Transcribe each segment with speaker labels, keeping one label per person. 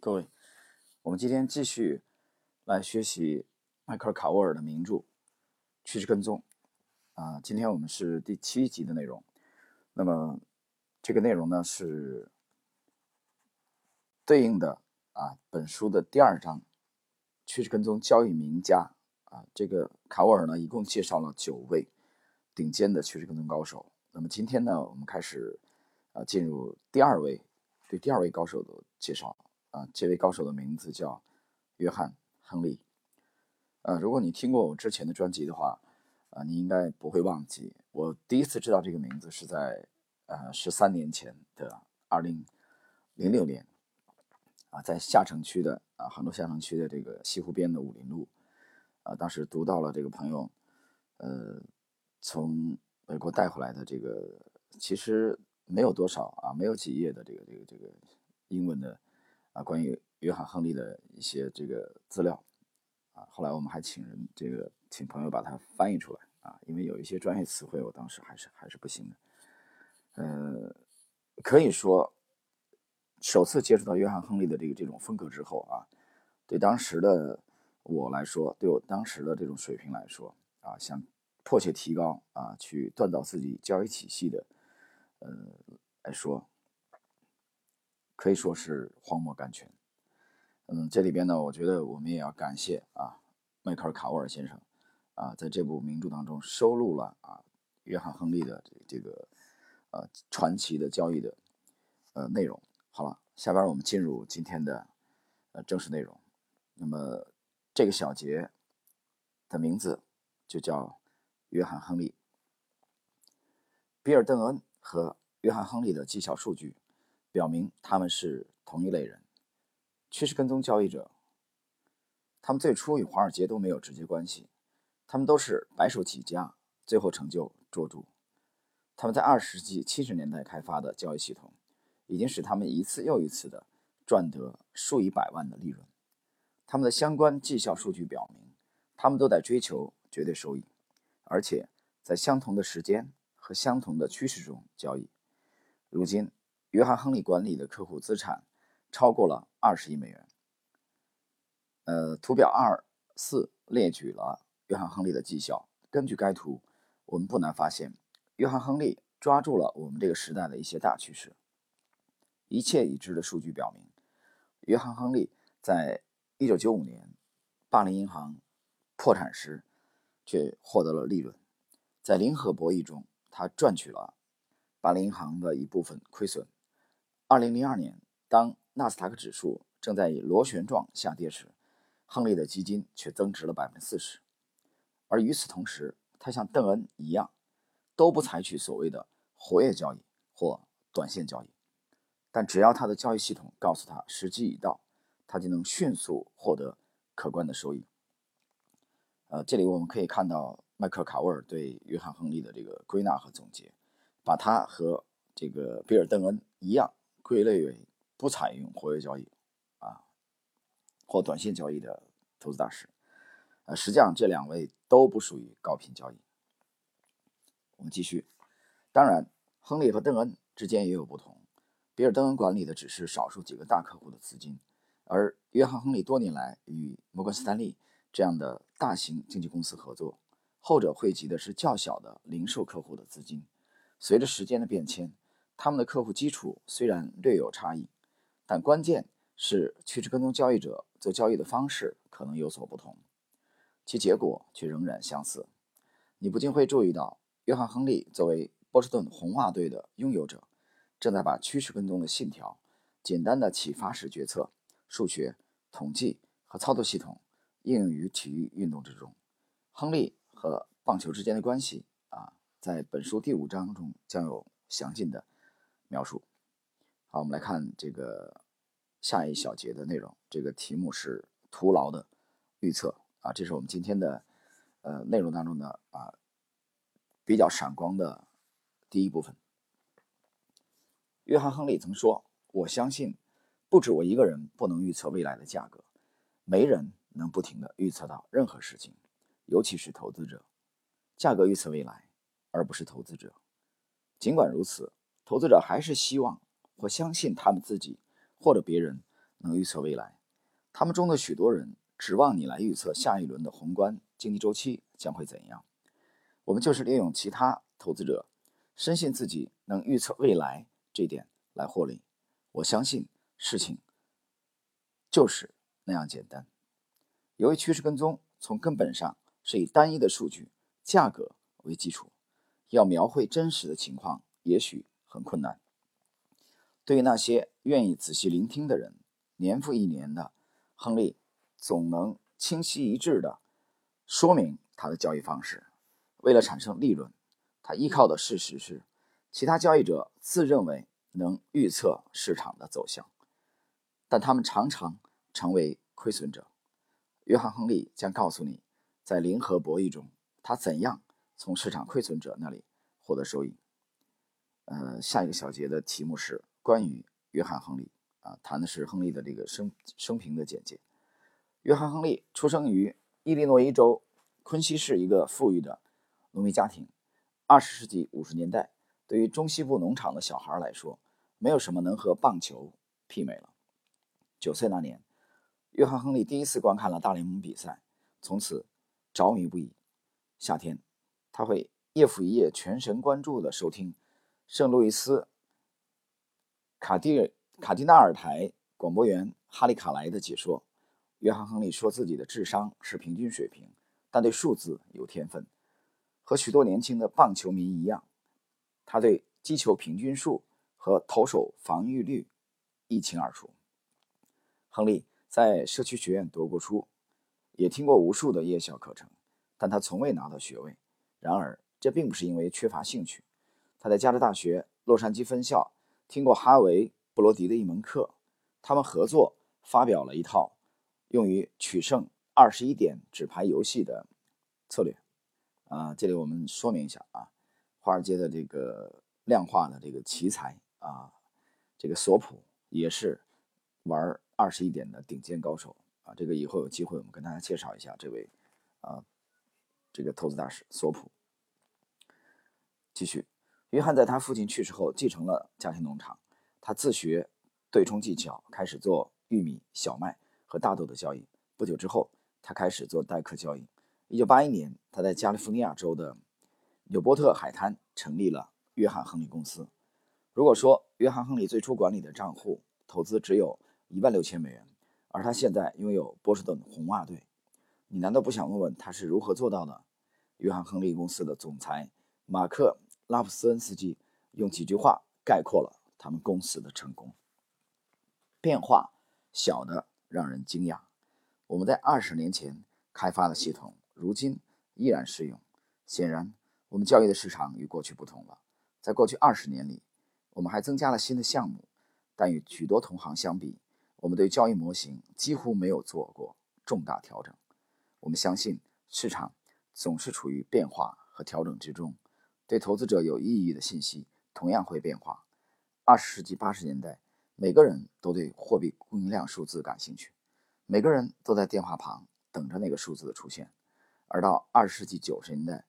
Speaker 1: 各位，我们今天继续来学习迈克尔·卡沃尔的名著《趋势跟踪》啊。今天我们是第七集的内容。那么这个内容呢是对应的啊本书的第二章《趋势跟踪交易名家》啊。这个卡沃尔呢一共介绍了九位顶尖的趋势跟踪高手。那么今天呢，我们开始啊进入第二位对第二位高手的介绍。啊，这位高手的名字叫约翰·亨利。呃，如果你听过我之前的专辑的话，啊，你应该不会忘记，我第一次知道这个名字是在呃十三年前的二零零六年，啊，在下城区的啊杭州下城区的这个西湖边的武林路，啊，当时读到了这个朋友，呃，从美国带回来的这个，其实没有多少啊，没有几页的这个这个这个英文的。关于约翰·亨利的一些这个资料，啊，后来我们还请人这个请朋友把它翻译出来啊，因为有一些专业词汇，我当时还是还是不行的。呃，可以说，首次接触到约翰·亨利的这个这种风格之后啊，对当时的我来说，对我当时的这种水平来说啊，想迫切提高啊，去锻造自己交易体系的，呃来说。可以说是荒漠甘泉。嗯，这里边呢，我觉得我们也要感谢啊，迈克尔·卡沃尔先生啊，在这部名著当中收录了啊，约翰·亨利的这这个呃传奇的交易的呃内容。好了，下边我们进入今天的呃正式内容。那么这个小节的名字就叫约翰·亨利。比尔·邓恩和约翰·亨利的绩效数据。表明他们是同一类人，趋势跟踪交易者。他们最初与华尔街都没有直接关系，他们都是白手起家，最后成就卓著。他们在二十世纪七十年代开发的交易系统，已经使他们一次又一次的赚得数以百万的利润。他们的相关绩效数据表明，他们都在追求绝对收益，而且在相同的时间和相同的趋势中交易。如今。约翰·亨利管理的客户资产超过了二十亿美元。呃，图表二四列举了约翰·亨利的绩效。根据该图，我们不难发现，约翰·亨利抓住了我们这个时代的一些大趋势。一切已知的数据表明，约翰·亨利在1995年巴林银行破产时，却获得了利润。在零和博弈中，他赚取了巴林银行的一部分亏损。二零零二年，当纳斯达克指数正在以螺旋状下跌时，亨利的基金却增值了百分之四十。而与此同时，他像邓恩一样，都不采取所谓的活跃交易或短线交易。但只要他的交易系统告诉他时机已到，他就能迅速获得可观的收益。呃，这里我们可以看到迈克尔·卡沃尔对约翰·亨利的这个归纳和总结，把他和这个比尔·邓恩一样。归类为不采用活跃交易啊或短线交易的投资大师，呃，实际上这两位都不属于高频交易。我们继续，当然，亨利和邓恩之间也有不同。比尔·邓恩管理的只是少数几个大客户的资金，而约翰·亨利多年来与摩根斯坦利这样的大型经纪公司合作，后者汇集的是较小的零售客户的资金。随着时间的变迁。他们的客户基础虽然略有差异，但关键是趋势跟踪交易者做交易的方式可能有所不同，其结果却仍然相似。你不禁会注意到，约翰·亨利作为波士顿红袜队的拥有者，正在把趋势跟踪的信条、简单的启发式决策、数学、统计和操作系统应用于体育运动之中。亨利和棒球之间的关系啊，在本书第五章中将有详尽的。描述，好，我们来看这个下一小节的内容。这个题目是徒劳的预测啊，这是我们今天的呃内容当中的啊比较闪光的第一部分。约翰·亨利曾说：“我相信，不止我一个人不能预测未来的价格，没人能不停的预测到任何事情，尤其是投资者。价格预测未来，而不是投资者。尽管如此。”投资者还是希望或相信他们自己或者别人能预测未来。他们中的许多人指望你来预测下一轮的宏观经济周期将会怎样。我们就是利用其他投资者深信自己能预测未来这点来获利。我相信事情就是那样简单。由于趋势跟踪从根本上是以单一的数据价格为基础，要描绘真实的情况也许很困难。对于那些愿意仔细聆听的人，年复一年的亨利总能清晰一致地说明他的交易方式。为了产生利润，他依靠的事实是，其他交易者自认为能预测市场的走向，但他们常常成为亏损者。约翰·亨利将告诉你，在零和博弈中，他怎样从市场亏损者那里获得收益。呃，下一个小节的题目是。关于约翰·亨利啊，谈的是亨利的这个生生平的简介。约翰·亨利出生于伊利诺伊州昆西市一个富裕的农民家庭。二十世纪五十年代，对于中西部农场的小孩来说，没有什么能和棒球媲美了。九岁那年，约翰·亨利第一次观看了大联盟比赛，从此着迷不已。夏天，他会夜复一夜全神贯注地收听圣路易斯。卡蒂卡蒂纳尔台广播员哈利卡莱的解说：约翰·亨利说自己的智商是平均水平，但对数字有天分。和许多年轻的棒球迷一样，他对击球平均数和投手防御率一清二楚。亨利在社区学院读过书，也听过无数的夜校课程，但他从未拿到学位。然而，这并不是因为缺乏兴趣。他在加州大学洛杉矶分校。听过哈维·布罗迪的一门课，他们合作发表了一套用于取胜二十一点纸牌游戏的策略。啊，这里我们说明一下啊，华尔街的这个量化的这个奇才啊，这个索普也是玩二十一点的顶尖高手啊。这个以后有机会我们跟大家介绍一下这位啊，这个投资大师索普。继续。约翰在他父亲去世后继承了家庭农场，他自学对冲技巧，开始做玉米、小麦和大豆的交易。不久之后，他开始做代客交易。1981年，他在加利福尼亚州的纽波特海滩成立了约翰·亨利公司。如果说约翰·亨利最初管理的账户投资只有一万六千美元，而他现在拥有波士顿红袜队，你难道不想问问他是如何做到的？约翰·亨利公司的总裁马克。拉普斯恩斯基用几句话概括了他们公司的成功：变化小的让人惊讶。我们在二十年前开发的系统，如今依然适用。显然，我们交易的市场与过去不同了。在过去二十年里，我们还增加了新的项目，但与许多同行相比，我们对交易模型几乎没有做过重大调整。我们相信，市场总是处于变化和调整之中。对投资者有意义的信息同样会变化。二十世纪八十年代，每个人都对货币供应量数字感兴趣，每个人都在电话旁等着那个数字的出现。而到二十世纪九十年代，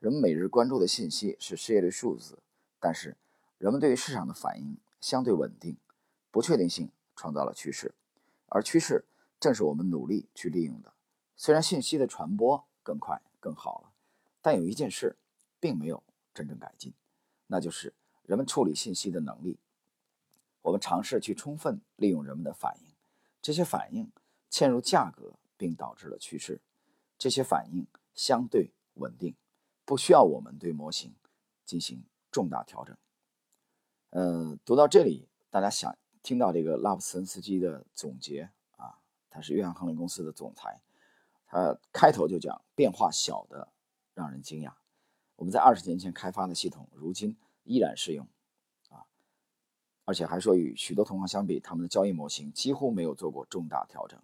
Speaker 1: 人们每日关注的信息是失业率数字，但是人们对于市场的反应相对稳定。不确定性创造了趋势，而趋势正是我们努力去利用的。虽然信息的传播更快更好了，但有一件事并没有。真正改进，那就是人们处理信息的能力。我们尝试去充分利用人们的反应，这些反应嵌入价格，并导致了趋势。这些反应相对稳定，不需要我们对模型进行重大调整。呃，读到这里，大家想听到这个拉普森斯基的总结啊？他是约翰亨利公司的总裁，他开头就讲变化小的让人惊讶。我们在二十年前开发的系统，如今依然适用，啊，而且还说与许多同行相比，他们的交易模型几乎没有做过重大调整。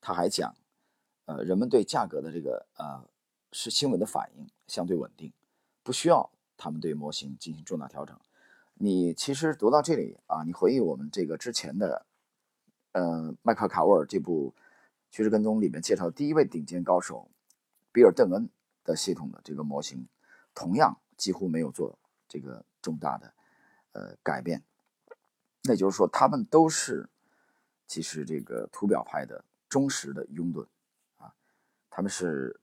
Speaker 1: 他还讲，呃，人们对价格的这个呃是新闻的反应相对稳定，不需要他们对模型进行重大调整。你其实读到这里啊，你回忆我们这个之前的，呃，麦克卡沃尔这部趋势跟踪里面介绍第一位顶尖高手比尔邓恩的系统的这个模型。同样几乎没有做这个重大的呃改变，那就是说他们都是其实这个图表派的忠实的拥趸啊，他们是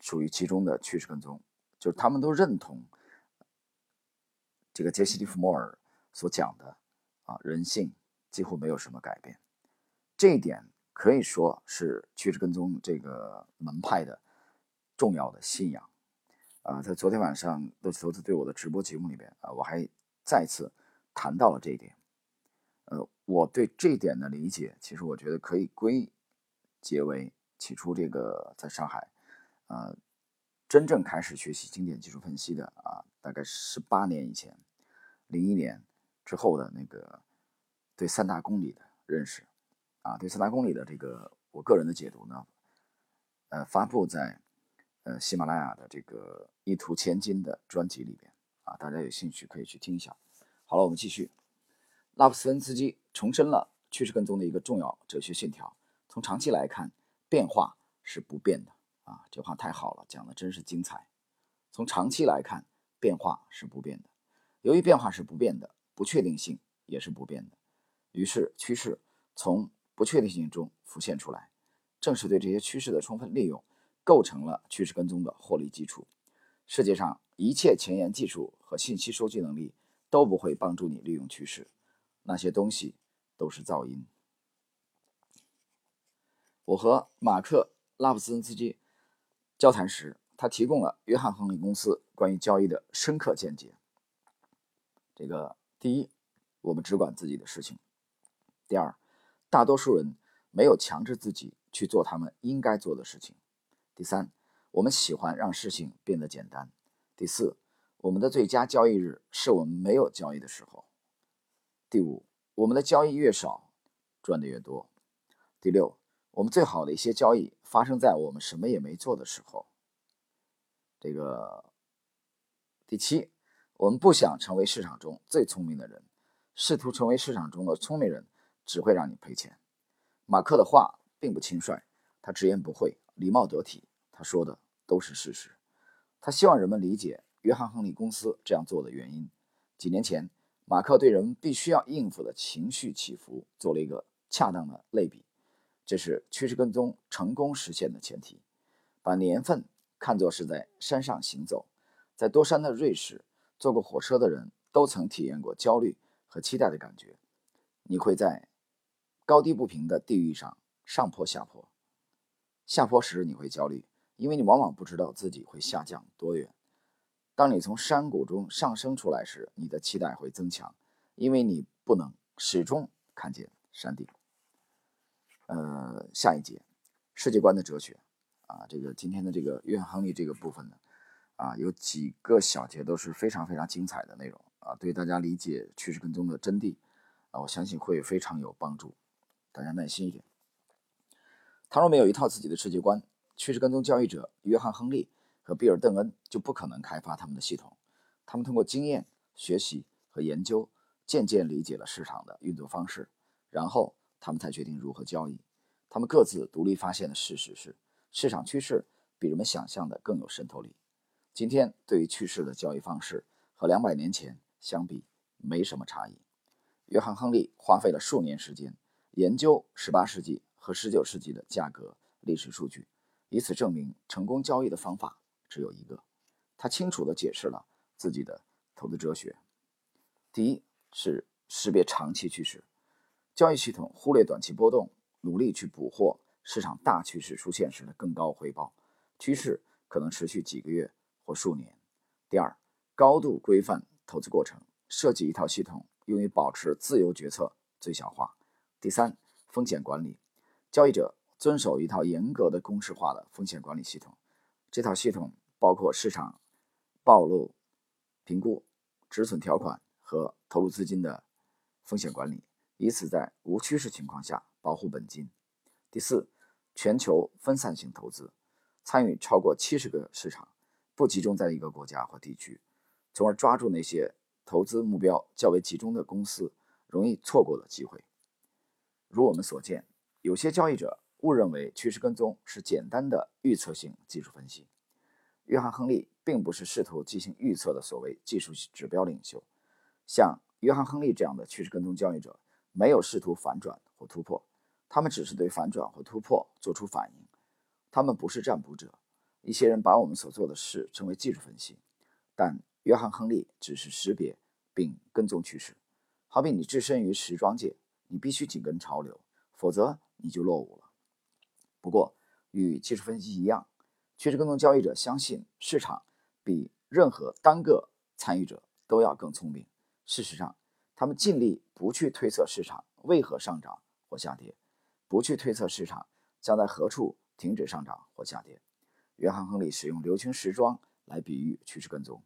Speaker 1: 属于其中的趋势跟踪，就是他们都认同这个杰西·利弗莫尔所讲的啊，人性几乎没有什么改变，这一点可以说是趋势跟踪这个门派的重要的信仰啊。在昨天晚上乐奇投资对我的直播节目里边啊，我还再次谈到了这一点。呃，我对这一点的理解，其实我觉得可以归结为起初这个在上海，呃，真正开始学习经典技术分析的啊，大概十八年以前，零一年之后的那个对三大公理的认识，啊，对三大公理的这个我个人的解读呢，呃，发布在呃喜马拉雅的这个一图千金的专辑里边，啊，大家有兴趣可以去听一下。好了，我们继续。拉普斯恩斯基重申了趋势跟踪的一个重要哲学信条：从长期来看，变化是不变的。啊，这话太好了，讲的真是精彩。从长期来看，变化是不变的。由于变化是不变的，不确定性也是不变的。于是，趋势从不确定性中浮现出来。正是对这些趋势的充分利用，构成了趋势跟踪的获利基础。世界上一切前沿技术和信息收集能力都不会帮助你利用趋势。那些东西都是噪音。我和马克·拉普斯恩斯基交谈时，他提供了约翰·亨利公司关于交易的深刻见解。这个第一，我们只管自己的事情；第二，大多数人没有强制自己去做他们应该做的事情；第三，我们喜欢让事情变得简单；第四，我们的最佳交易日是我们没有交易的时候。第五，我们的交易越少，赚的越多。第六，我们最好的一些交易发生在我们什么也没做的时候。这个第七，我们不想成为市场中最聪明的人，试图成为市场中的聪明人只会让你赔钱。马克的话并不轻率，他直言不讳，礼貌得体，他说的都是事实。他希望人们理解约翰·亨利公司这样做的原因。几年前。马克对人们必须要应付的情绪起伏做了一个恰当的类比，这是趋势跟踪成功实现的前提。把年份看作是在山上行走，在多山的瑞士，坐过火车的人都曾体验过焦虑和期待的感觉。你会在高低不平的地域上上坡下坡，下坡时你会焦虑，因为你往往不知道自己会下降多远。当你从山谷中上升出来时，你的期待会增强，因为你不能始终看见山顶。呃，下一节，世界观的哲学啊，这个今天的这个约翰·亨利这个部分呢，啊，有几个小节都是非常非常精彩的内容啊，对大家理解趋势跟踪的真谛啊，我相信会非常有帮助。大家耐心一点。倘若没有一套自己的世界观，趋势跟踪交易者约翰·亨利。和比尔·邓恩就不可能开发他们的系统。他们通过经验学习和研究，渐渐理解了市场的运作方式，然后他们才决定如何交易。他们各自独立发现的事实是，市场趋势比人们想象的更有渗透力。今天对于趋势的交易方式和两百年前相比没什么差异。约翰·亨利花费了数年时间研究18世纪和19世纪的价格历史数据，以此证明成功交易的方法。只有一个，他清楚地解释了自己的投资哲学。第一是识别长期趋势，交易系统忽略短期波动，努力去捕获市场大趋势出现时的更高回报。趋势可能持续几个月或数年。第二，高度规范投资过程，设计一套系统用于保持自由决策最小化。第三，风险管理，交易者遵守一套严格的公式化的风险管理系统，这套系统。包括市场暴露评估、止损条款和投入资金的风险管理，以此在无趋势情况下保护本金。第四，全球分散型投资，参与超过七十个市场，不集中在一个国家或地区，从而抓住那些投资目标较为集中的公司容易错过的机会。如我们所见，有些交易者误认为趋势跟踪是简单的预测性技术分析。约翰·亨利并不是试图进行预测的所谓技术指标领袖。像约翰·亨利这样的趋势跟踪交易者，没有试图反转或突破，他们只是对反转或突破做出反应，他们不是占卜者。一些人把我们所做的事称为技术分析，但约翰·亨利只是识别并跟踪趋势。好比你置身于时装界，你必须紧跟潮流，否则你就落伍了。不过，与技术分析一样，趋势跟踪交易者相信市场比任何单个参与者都要更聪明。事实上，他们尽力不去推测市场为何上涨或下跌，不去推测市场将在何处停止上涨或下跌。约翰·亨利使用流行时装来比喻趋势跟踪，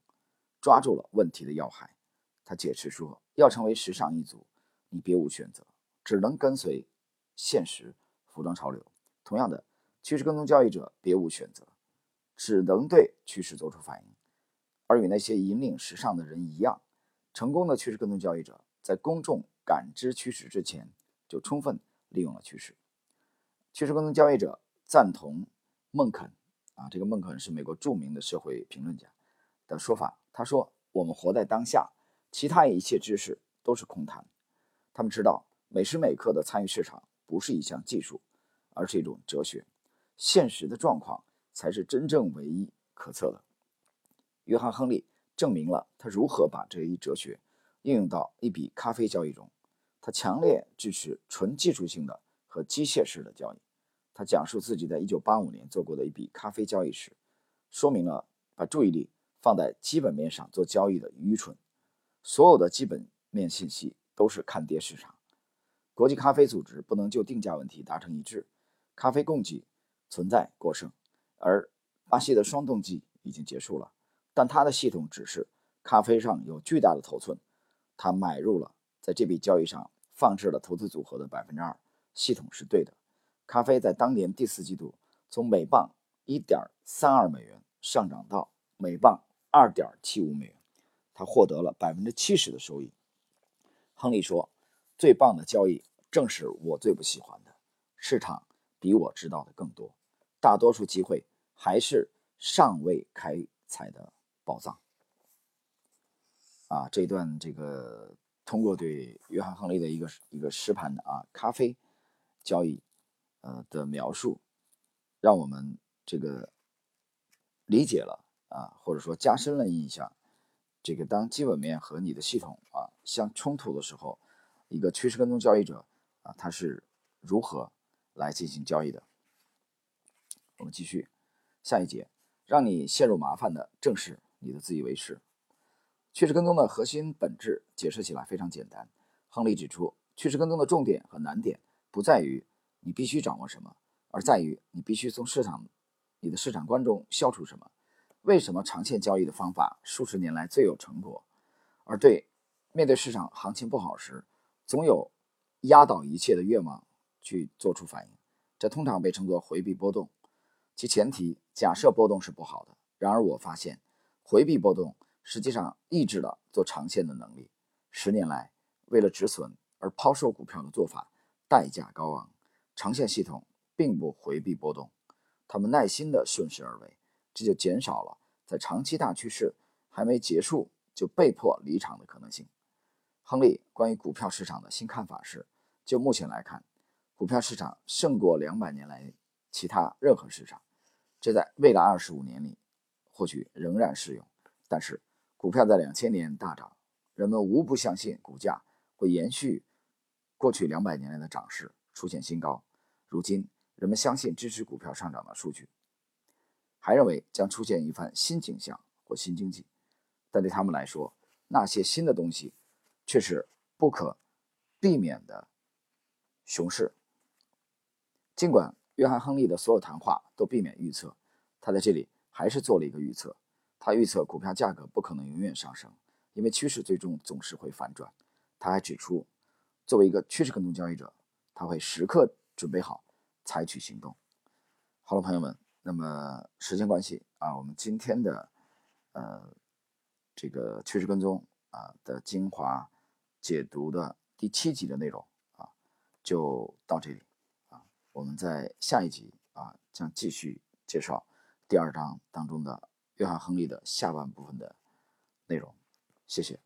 Speaker 1: 抓住了问题的要害。他解释说：“要成为时尚一族，你别无选择，只能跟随现实服装潮流。同样的，趋势跟踪交易者别无选择，只能对趋势做出反应。而与那些引领时尚的人一样，成功的趋势跟踪交易者在公众感知趋势之前，就充分利用了趋势。趋势跟踪交易者赞同孟肯。”啊，这个孟肯是美国著名的社会评论家的说法。他说：“我们活在当下，其他一切知识都是空谈。”他们知道每时每刻的参与市场不是一项技术，而是一种哲学。现实的状况才是真正唯一可测的。约翰·亨利证明了他如何把这一哲学应用到一笔咖啡交易中。他强烈支持纯技术性的和机械式的交易。他讲述自己在1985年做过的一笔咖啡交易时，说明了把注意力放在基本面上做交易的愚蠢。所有的基本面信息都是看跌市场。国际咖啡组织不能就定价问题达成一致。咖啡供给存在过剩，而巴西的双冻季已经结束了，但他的系统指示咖啡上有巨大的头寸。他买入了在这笔交易上放置了投资组合的百分之二。系统是对的。咖啡在当年第四季度从每磅一点三二美元上涨到每磅二点七五美元，他获得了百分之七十的收益。亨利说：“最棒的交易正是我最不喜欢的，市场比我知道的更多，大多数机会还是尚未开采的宝藏。”啊，这段这个通过对约翰·亨利的一个一个实盘的啊咖啡交易。呃的描述，让我们这个理解了啊，或者说加深了印象。这个当基本面和你的系统啊相冲突的时候，一个趋势跟踪交易者啊，他是如何来进行交易的？我们继续下一节，让你陷入麻烦的正是你的自以为是。趋势跟踪的核心本质解释起来非常简单。亨利指出，趋势跟踪的重点和难点不在于。你必须掌握什么，而在于你必须从市场、你的市场观中消除什么。为什么长线交易的方法数十年来最有成果，而对面对市场行情不好时，总有压倒一切的愿望去做出反应？这通常被称作回避波动。其前提假设波动是不好的。然而我发现，回避波动实际上抑制了做长线的能力。十年来，为了止损而抛售股票的做法，代价高昂。长线系统并不回避波动，他们耐心地顺势而为，这就减少了在长期大趋势还没结束就被迫离场的可能性。亨利关于股票市场的新看法是：就目前来看，股票市场胜过两百年来其他任何市场，这在未来二十五年里或许仍然适用。但是，股票在两千年大涨，人们无不相信股价会延续过去两百年来的涨势。出现新高，如今人们相信支持股票上涨的数据，还认为将出现一番新景象或新经济，但对他们来说，那些新的东西却是不可避免的熊市。尽管约翰·亨利的所有谈话都避免预测，他在这里还是做了一个预测。他预测股票价格不可能永远上升，因为趋势最终总是会反转。他还指出，作为一个趋势跟踪交易者。他会时刻准备好采取行动。好了，朋友们，那么时间关系啊，我们今天的呃这个趋势跟踪啊的精华解读的第七集的内容就到这里啊，我们在下一集啊将继续介绍第二章当中的约翰·亨利的下半部分的内容。谢谢。